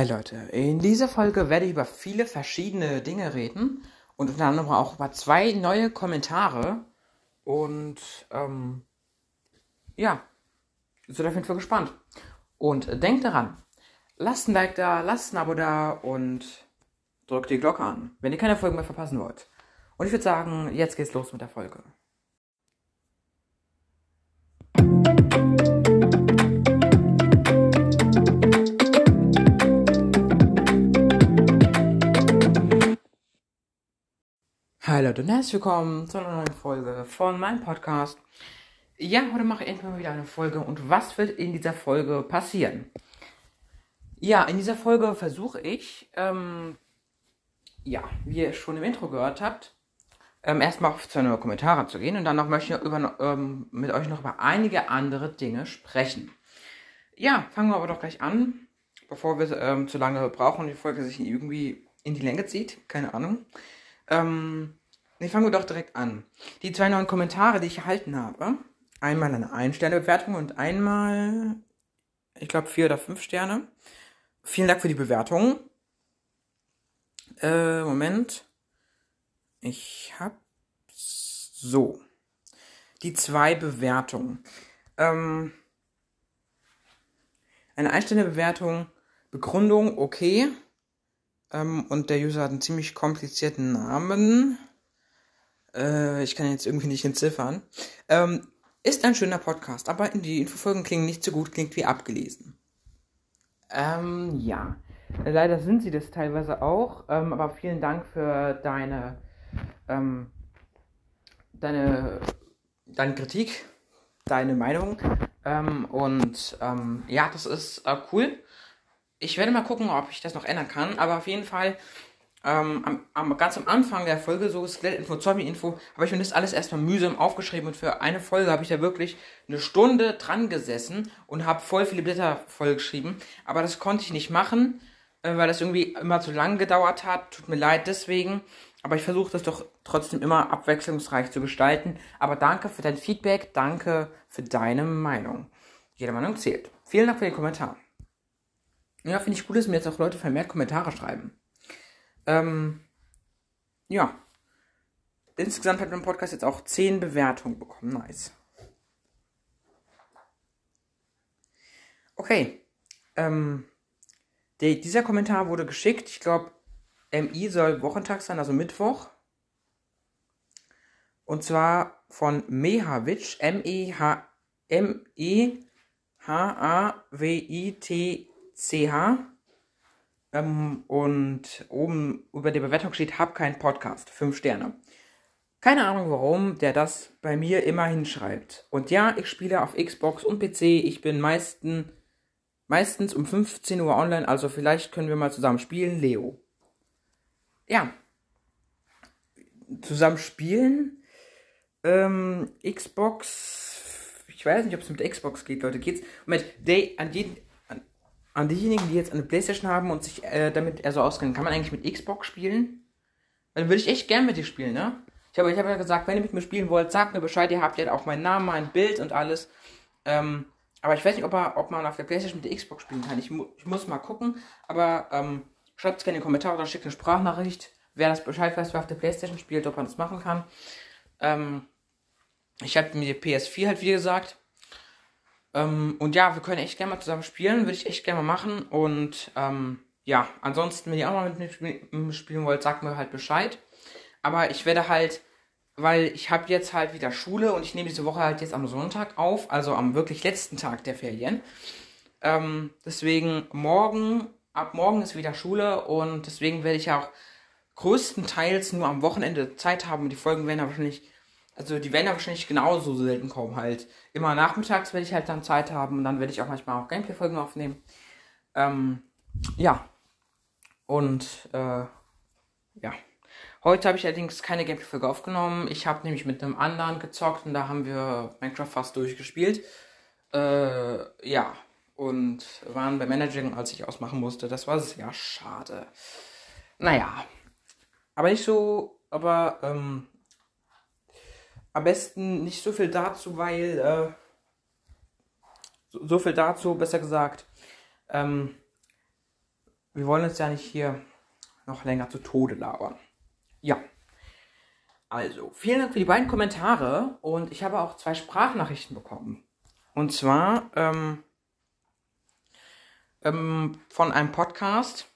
Hi Leute, in dieser Folge werde ich über viele verschiedene Dinge reden und unter anderem auch über zwei neue Kommentare. Und ähm, ja, seid auf jeden Fall gespannt. Und denkt daran, lasst ein Like da, lasst ein Abo da und drückt die Glocke an, wenn ihr keine Folgen mehr verpassen wollt. Und ich würde sagen, jetzt geht's los mit der Folge. Hi Leute und herzlich willkommen zu einer neuen Folge von meinem Podcast. Ja, heute mache ich endlich mal wieder eine Folge und was wird in dieser Folge passieren? Ja, in dieser Folge versuche ich, ähm, ja, wie ihr schon im Intro gehört habt, ähm, erstmal auf seine Kommentare zu gehen und dann noch möchte ich über, ähm, mit euch noch über einige andere Dinge sprechen. Ja, fangen wir aber doch gleich an, bevor wir ähm, zu lange brauchen und die Folge sich irgendwie in die Länge zieht. Keine Ahnung. Ähm, Ne, fangen wir doch direkt an. Die zwei neuen Kommentare, die ich erhalten habe. Einmal eine Ein-Sterne-Bewertung und einmal, ich glaube, vier oder fünf Sterne. Vielen Dank für die Bewertung. Äh, Moment. Ich hab so. Die zwei Bewertungen. Ähm, eine Ein-Sterne-Bewertung, Begründung, okay. Ähm, und der User hat einen ziemlich komplizierten Namen. Äh, ich kann jetzt irgendwie nicht entziffern. Ähm, ist ein schöner Podcast, aber die Infofolgen klingen nicht so gut, klingt wie abgelesen. Ähm, ja. Leider sind sie das teilweise auch, ähm, aber vielen Dank für deine, ähm, deine, deine Kritik, deine Meinung. Ähm, und ähm, ja, das ist äh, cool. Ich werde mal gucken, ob ich das noch ändern kann, aber auf jeden Fall ähm, am, am, ganz am Anfang der Folge, so Skelettinfo, Zombie-Info, habe ich mir das alles erstmal mühsam aufgeschrieben und für eine Folge habe ich da wirklich eine Stunde dran gesessen und habe voll viele Blätter vollgeschrieben. Aber das konnte ich nicht machen, äh, weil das irgendwie immer zu lang gedauert hat. Tut mir leid deswegen. Aber ich versuche das doch trotzdem immer abwechslungsreich zu gestalten. Aber danke für dein Feedback, danke für deine Meinung. Jede Meinung zählt. Vielen Dank für den Kommentar. Ja, finde ich gut, dass mir jetzt auch Leute vermehrt Kommentare schreiben. Ähm, ja. Insgesamt hat mein Podcast jetzt auch 10 Bewertungen bekommen. Nice. Okay. Ähm, die, dieser Kommentar wurde geschickt. Ich glaube, MI soll Wochentag sein, also Mittwoch. Und zwar von Mehavic, M-E-H, M-E-H-A-W-I-T-C-H. Ähm, und oben über der Bewertung steht, hab keinen Podcast. Fünf Sterne. Keine Ahnung warum der das bei mir immer hinschreibt. Und ja, ich spiele auf Xbox und PC. Ich bin meisten, meistens um 15 Uhr online, also vielleicht können wir mal zusammen spielen. Leo. Ja. Zusammen spielen. Ähm, Xbox. Ich weiß nicht, ob es mit Xbox geht, Leute. Geht's? Moment, Day, an jeden, an diejenigen, die jetzt eine Playstation haben und sich äh, damit eher so auskennen, kann man eigentlich mit Xbox spielen? Dann würde ich echt gern mit dir spielen, ne? Ich habe ich hab ja gesagt, wenn ihr mit mir spielen wollt, sagt mir Bescheid, ihr habt ja auch meinen Namen, mein Bild und alles. Ähm, aber ich weiß nicht, ob, er, ob man auf der Playstation mit der Xbox spielen kann. Ich, mu ich muss mal gucken. Aber ähm, schreibt es gerne in die Kommentare oder schickt eine Sprachnachricht, wer das Bescheid weiß, wer auf der Playstation spielt, ob man das machen kann. Ähm, ich habe mir die PS4 halt, wie gesagt, ähm, und ja, wir können echt gerne mal zusammen spielen, würde ich echt gerne mal machen. Und ähm, ja, ansonsten, wenn ihr auch mal mit mir spielen wollt, sagt mir halt Bescheid. Aber ich werde halt, weil ich habe jetzt halt wieder Schule und ich nehme diese Woche halt jetzt am Sonntag auf, also am wirklich letzten Tag der Ferien. Ähm, deswegen morgen, ab morgen ist wieder Schule und deswegen werde ich ja auch größtenteils nur am Wochenende Zeit haben und die Folgen werden ja wahrscheinlich also die werden ja wahrscheinlich genauso selten kommen halt. Immer nachmittags werde ich halt dann Zeit haben und dann werde ich auch manchmal auch Gameplay-Folgen aufnehmen. Ähm, ja. Und, äh, ja. Heute habe ich allerdings keine Gameplay-Folge aufgenommen. Ich habe nämlich mit einem anderen gezockt und da haben wir Minecraft fast durchgespielt. Äh, ja. Und waren bei Managing, als ich ausmachen musste. Das war sehr schade. Naja. Aber nicht so, aber, ähm, am besten nicht so viel dazu, weil äh, so, so, viel dazu, besser gesagt. Ähm, wir wollen uns ja nicht hier noch länger zu Tode labern. Ja. Also, vielen Dank für die beiden Kommentare und ich habe auch zwei Sprachnachrichten bekommen. Und zwar ähm, ähm, von einem Podcast.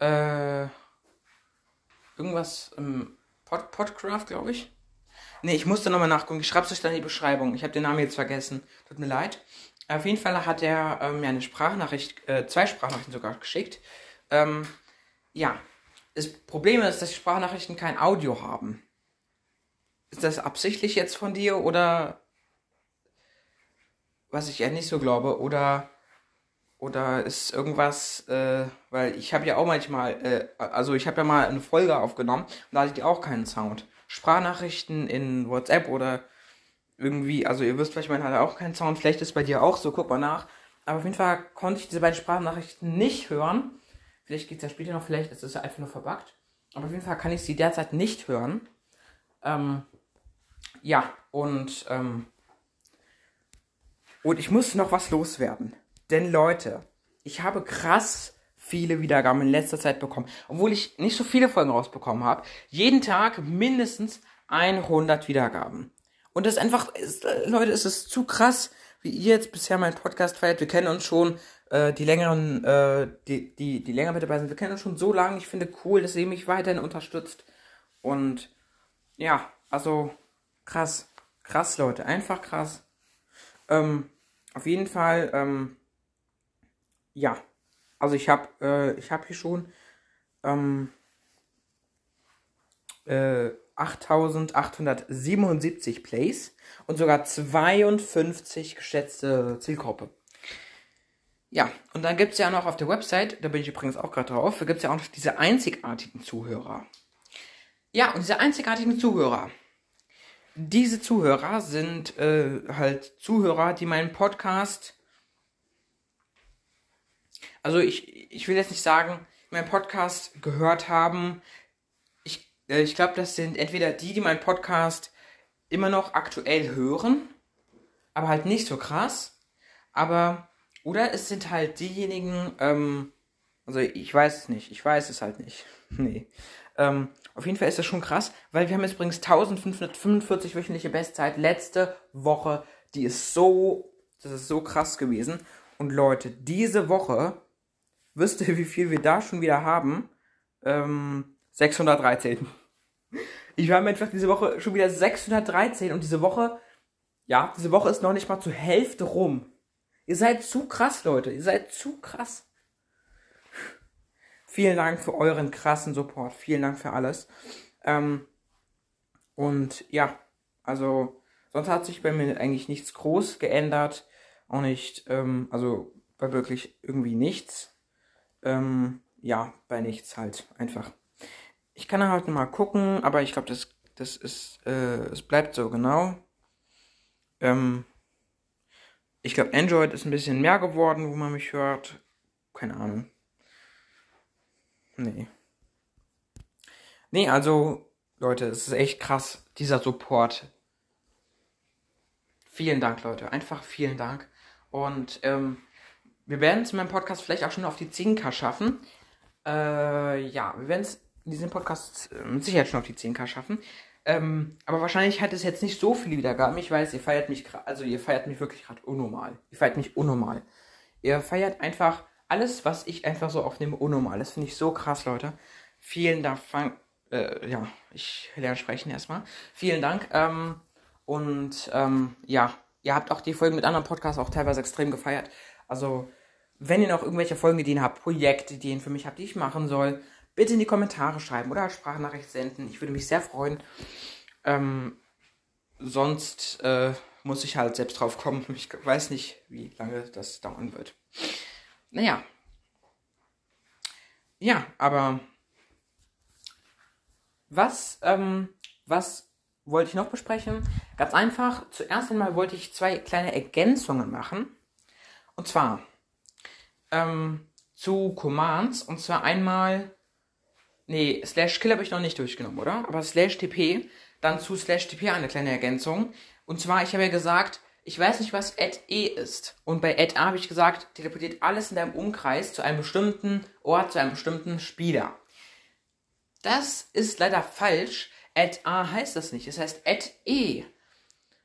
Äh, irgendwas im Pod Podcraft, glaube ich. Ne, ich musste nochmal nachgucken. Ich schreibe es euch dann in die Beschreibung. Ich habe den Namen jetzt vergessen. Tut mir leid. Auf jeden Fall hat er ähm, mir eine Sprachnachricht, äh, zwei Sprachnachrichten sogar geschickt. Ähm, ja, das Problem ist, dass die Sprachnachrichten kein Audio haben. Ist das absichtlich jetzt von dir oder was ich ja nicht so glaube oder oder ist irgendwas, äh, weil ich habe ja auch manchmal, äh, also ich habe ja mal eine Folge aufgenommen und da hatte ich auch keinen Sound. Sprachnachrichten in WhatsApp oder irgendwie, also ihr wisst vielleicht, man hat auch keinen Sound, vielleicht ist es bei dir auch so, guck mal nach. Aber auf jeden Fall konnte ich diese beiden Sprachnachrichten nicht hören. Vielleicht geht es ja später noch, vielleicht ist es ja einfach nur verbuggt. Aber auf jeden Fall kann ich sie derzeit nicht hören. Ähm, ja, und, ähm, und ich muss noch was loswerden. Denn Leute, ich habe krass viele Wiedergaben in letzter Zeit bekommen. Obwohl ich nicht so viele Folgen rausbekommen habe. Jeden Tag mindestens 100 Wiedergaben. Und das ist einfach, ist, Leute, es ist zu krass, wie ihr jetzt bisher meinen Podcast feiert. Wir kennen uns schon, äh, die längeren, äh, die, die, die länger mit dabei sind, wir kennen uns schon so lange. Ich finde cool, dass ihr mich weiterhin unterstützt. Und ja, also krass. Krass, Leute. Einfach krass. Ähm, auf jeden Fall, ähm, ja. Also ich habe äh, ich habe hier schon ähm, äh, 8877 Plays und sogar 52 geschätzte Zielgruppe. Ja, und dann gibt es ja noch auf der Website, da bin ich übrigens auch gerade drauf, da gibt es ja auch noch diese einzigartigen Zuhörer. Ja, und diese einzigartigen Zuhörer, diese Zuhörer sind äh, halt Zuhörer, die meinen Podcast, also ich, ich will jetzt nicht sagen, meinen Podcast gehört haben, äh, ich glaube, das sind entweder die, die meinen Podcast immer noch aktuell hören, aber halt nicht so krass. Aber, oder es sind halt diejenigen, ähm, also ich weiß es nicht, ich weiß es halt nicht. nee. Ähm, auf jeden Fall ist das schon krass, weil wir haben jetzt übrigens 1545 wöchentliche Bestzeit. Letzte Woche, die ist so, das ist so krass gewesen. Und Leute, diese Woche, wisst ihr, wie viel wir da schon wieder haben? Ähm, 613. Ich war einfach diese Woche schon wieder 613 und diese Woche, ja, diese Woche ist noch nicht mal zur Hälfte rum. Ihr seid zu krass, Leute. Ihr seid zu krass. Vielen Dank für euren krassen Support. Vielen Dank für alles. Ähm, und ja, also sonst hat sich bei mir eigentlich nichts groß geändert. Auch nicht, ähm, also bei wirklich irgendwie nichts. Ähm, ja, bei nichts halt einfach. Ich kann halt mal gucken, aber ich glaube, das, das ist, äh, es bleibt so genau. Ähm, ich glaube, Android ist ein bisschen mehr geworden, wo man mich hört. Keine Ahnung. Nee. Nee, also, Leute, es ist echt krass, dieser Support. Vielen Dank, Leute. Einfach vielen Dank. Und ähm, wir werden es in meinem Podcast vielleicht auch schon auf die 10K schaffen. Äh, ja, wir werden es diesen Podcast äh, mit Sicherheit schon auf die 10k schaffen. Ähm, aber wahrscheinlich hat es jetzt nicht so viele Wiedergaben. Ich weiß, ihr feiert mich gerade, also ihr feiert mich wirklich gerade unnormal. Ihr feiert mich unnormal. Ihr feiert einfach alles, was ich einfach so aufnehme, unnormal. Das finde ich so krass, Leute. Vielen Dank. Äh, ja, ich lerne sprechen erstmal. Vielen Dank. Ähm, und ähm, ja, ihr habt auch die Folgen mit anderen Podcasts auch teilweise extrem gefeiert. Also, wenn ihr noch irgendwelche Folgenideen habt, Projektideen für mich habt, die ich machen soll, bitte in die Kommentare schreiben oder Sprachnachricht senden. Ich würde mich sehr freuen. Ähm, sonst äh, muss ich halt selbst drauf kommen. Ich weiß nicht, wie lange das dauern wird. Naja. Ja, aber was, ähm, was wollte ich noch besprechen? Ganz einfach. Zuerst einmal wollte ich zwei kleine Ergänzungen machen. Und zwar ähm, zu Commands. Und zwar einmal Nee, slash kill habe ich noch nicht durchgenommen, oder? Aber slash tp, dann zu slash tp eine kleine Ergänzung. Und zwar, ich habe ja gesagt, ich weiß nicht, was add E ist. Und bei add A habe ich gesagt, teleportiert alles in deinem Umkreis zu einem bestimmten Ort, zu einem bestimmten Spieler. Das ist leider falsch. Add A heißt das nicht. Es heißt add E.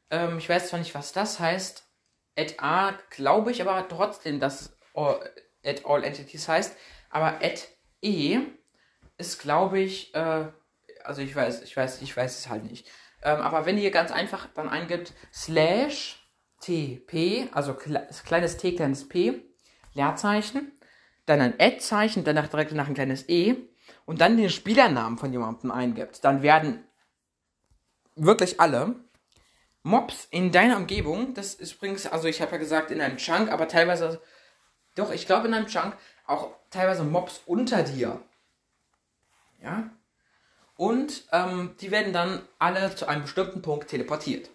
Ähm, ich weiß zwar nicht, was das heißt. Add A glaube ich aber trotzdem, dass all, add all entities heißt. Aber add E ist, glaube ich, äh, also ich weiß, ich weiß, ich weiß es halt nicht. Ähm, aber wenn ihr ganz einfach dann eingibt slash tp, also kleines t, kleines p, Leerzeichen, dann ein Add-Zeichen, danach direkt nach ein kleines e und dann den Spielernamen von jemandem eingibt, dann werden wirklich alle Mobs in deiner Umgebung, das ist übrigens, also ich habe ja gesagt in einem Chunk, aber teilweise, doch, ich glaube in einem Chunk, auch teilweise Mobs unter dir. Ja? Und ähm, die werden dann alle zu einem bestimmten Punkt teleportiert.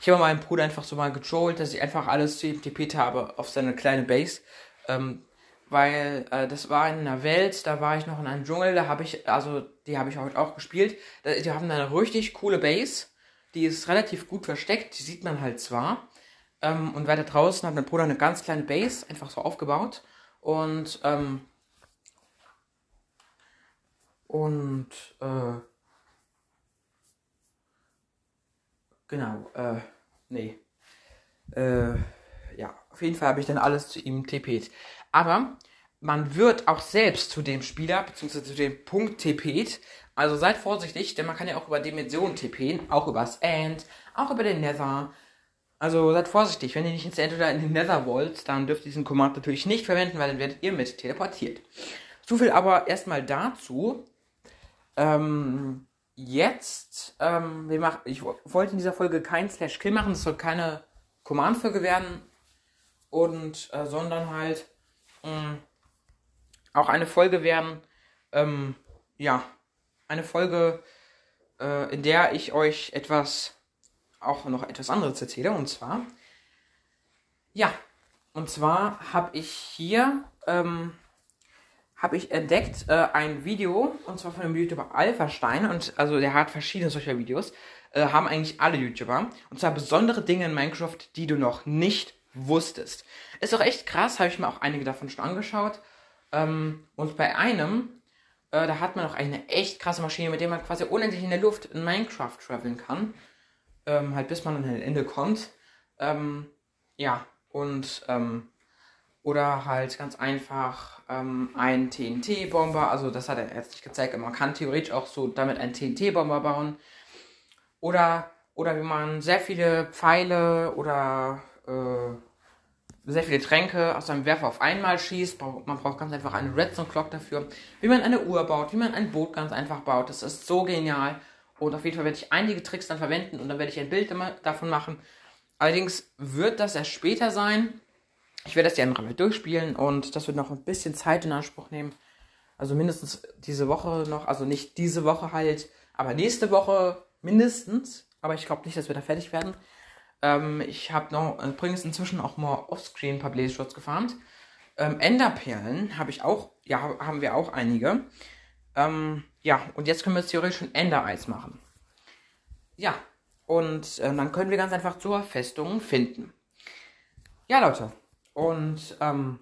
Ich habe meinen Bruder einfach so mal getrollt, dass ich einfach alles zu ihm tippet habe auf seine kleine Base. Ähm, weil äh, das war in einer Welt, da war ich noch in einem Dschungel, da habe ich, also die habe ich heute auch gespielt. Die haben eine richtig coole Base, die ist relativ gut versteckt, die sieht man halt zwar. Ähm, und weiter draußen hat mein Bruder eine ganz kleine Base einfach so aufgebaut. Und ähm, und äh, genau, äh, nee. Äh, ja, auf jeden Fall habe ich dann alles zu ihm TP't. Aber man wird auch selbst zu dem Spieler, beziehungsweise zu dem Punkt TP't. Also seid vorsichtig, denn man kann ja auch über Dimensionen TPen, auch übers End, auch über den Nether. Also seid vorsichtig, wenn ihr nicht ins End oder in den Nether wollt, dann dürft ihr diesen Command natürlich nicht verwenden, weil dann werdet ihr mit teleportiert. So viel aber erstmal dazu. Ähm, jetzt, ähm, wir machen, ich wollte in dieser Folge kein Slash Kill machen, es soll keine Command-Folge werden und äh, sondern halt mh, mm, auch eine Folge werden, ähm, ja, eine Folge, äh, in der ich euch etwas, auch noch etwas anderes erzähle und zwar, ja, und zwar habe ich hier ähm, habe ich entdeckt äh, ein Video, und zwar von dem YouTuber Alphastein, und also der hat verschiedene solcher Videos, äh, haben eigentlich alle YouTuber, und zwar besondere Dinge in Minecraft, die du noch nicht wusstest. Ist auch echt krass, habe ich mir auch einige davon schon angeschaut. Ähm, und bei einem, äh, da hat man auch eine echt krasse Maschine, mit der man quasi unendlich in der Luft in Minecraft traveln kann. Ähm, halt bis man an ein Ende kommt. Ähm, ja, und ähm, oder halt ganz einfach ähm, ein TNT-Bomber. Also das hat er jetzt nicht gezeigt, aber man kann theoretisch auch so damit einen TNT-Bomber bauen. Oder, oder wie man sehr viele Pfeile oder äh, sehr viele Tränke aus einem Werfer auf einmal schießt. Man braucht ganz einfach eine Redstone Clock dafür. Wie man eine Uhr baut, wie man ein Boot ganz einfach baut. Das ist so genial. Und auf jeden Fall werde ich einige Tricks dann verwenden und dann werde ich ein Bild davon machen. Allerdings wird das erst später sein, ich werde das die andere Welt durchspielen und das wird noch ein bisschen Zeit in Anspruch nehmen. Also mindestens diese Woche noch, also nicht diese Woche halt, aber nächste Woche mindestens. Aber ich glaube nicht, dass wir da fertig werden. Ähm, ich habe noch übrigens inzwischen auch mal Offscreen paar Blaze-Shots gefarmt. Ähm, Enderperlen habe ich auch, ja, haben wir auch einige. Ähm, ja, und jetzt können wir theoretisch schon Ender-Eis machen. Ja, und äh, dann können wir ganz einfach zur Festung finden. Ja, Leute, und ähm,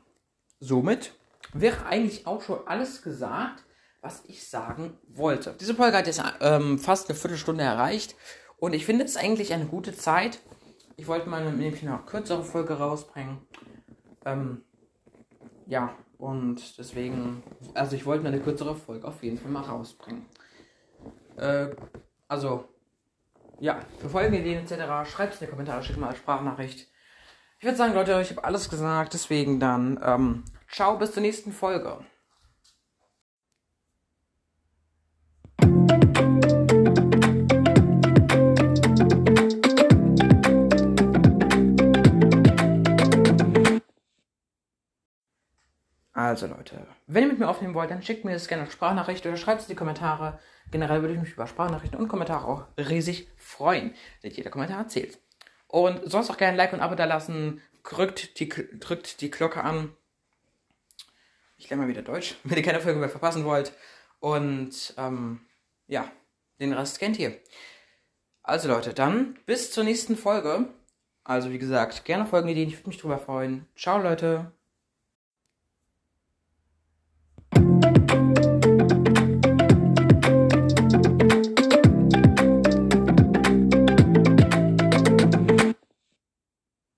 somit wäre eigentlich auch schon alles gesagt, was ich sagen wollte. Diese Folge hat jetzt ähm, fast eine Viertelstunde erreicht und ich finde es eigentlich eine gute Zeit. Ich wollte mal nämlich eine kürzere Folge rausbringen. Ähm, ja, und deswegen, also ich wollte eine kürzere Folge auf jeden Fall mal rausbringen. Äh, also, ja, für Folgenideen etc. schreibt es in die Kommentare, schickt mal als Sprachnachricht. Ich würde sagen, Leute, ich habe alles gesagt, deswegen dann, ähm, ciao, bis zur nächsten Folge. Also Leute, wenn ihr mit mir aufnehmen wollt, dann schickt mir das gerne als Sprachnachricht oder schreibt es in die Kommentare. Generell würde ich mich über Sprachnachrichten und Kommentare auch riesig freuen, denn jeder Kommentar zählt. Und sonst auch gerne ein Like und Abo da lassen. Drückt die, drückt die Glocke an. Ich lerne mal wieder Deutsch, wenn ihr keine Folge mehr verpassen wollt. Und ähm, ja, den Rest kennt ihr. Also Leute, dann bis zur nächsten Folge. Also wie gesagt, gerne Folgenideen, ich würde mich drüber freuen. Ciao Leute.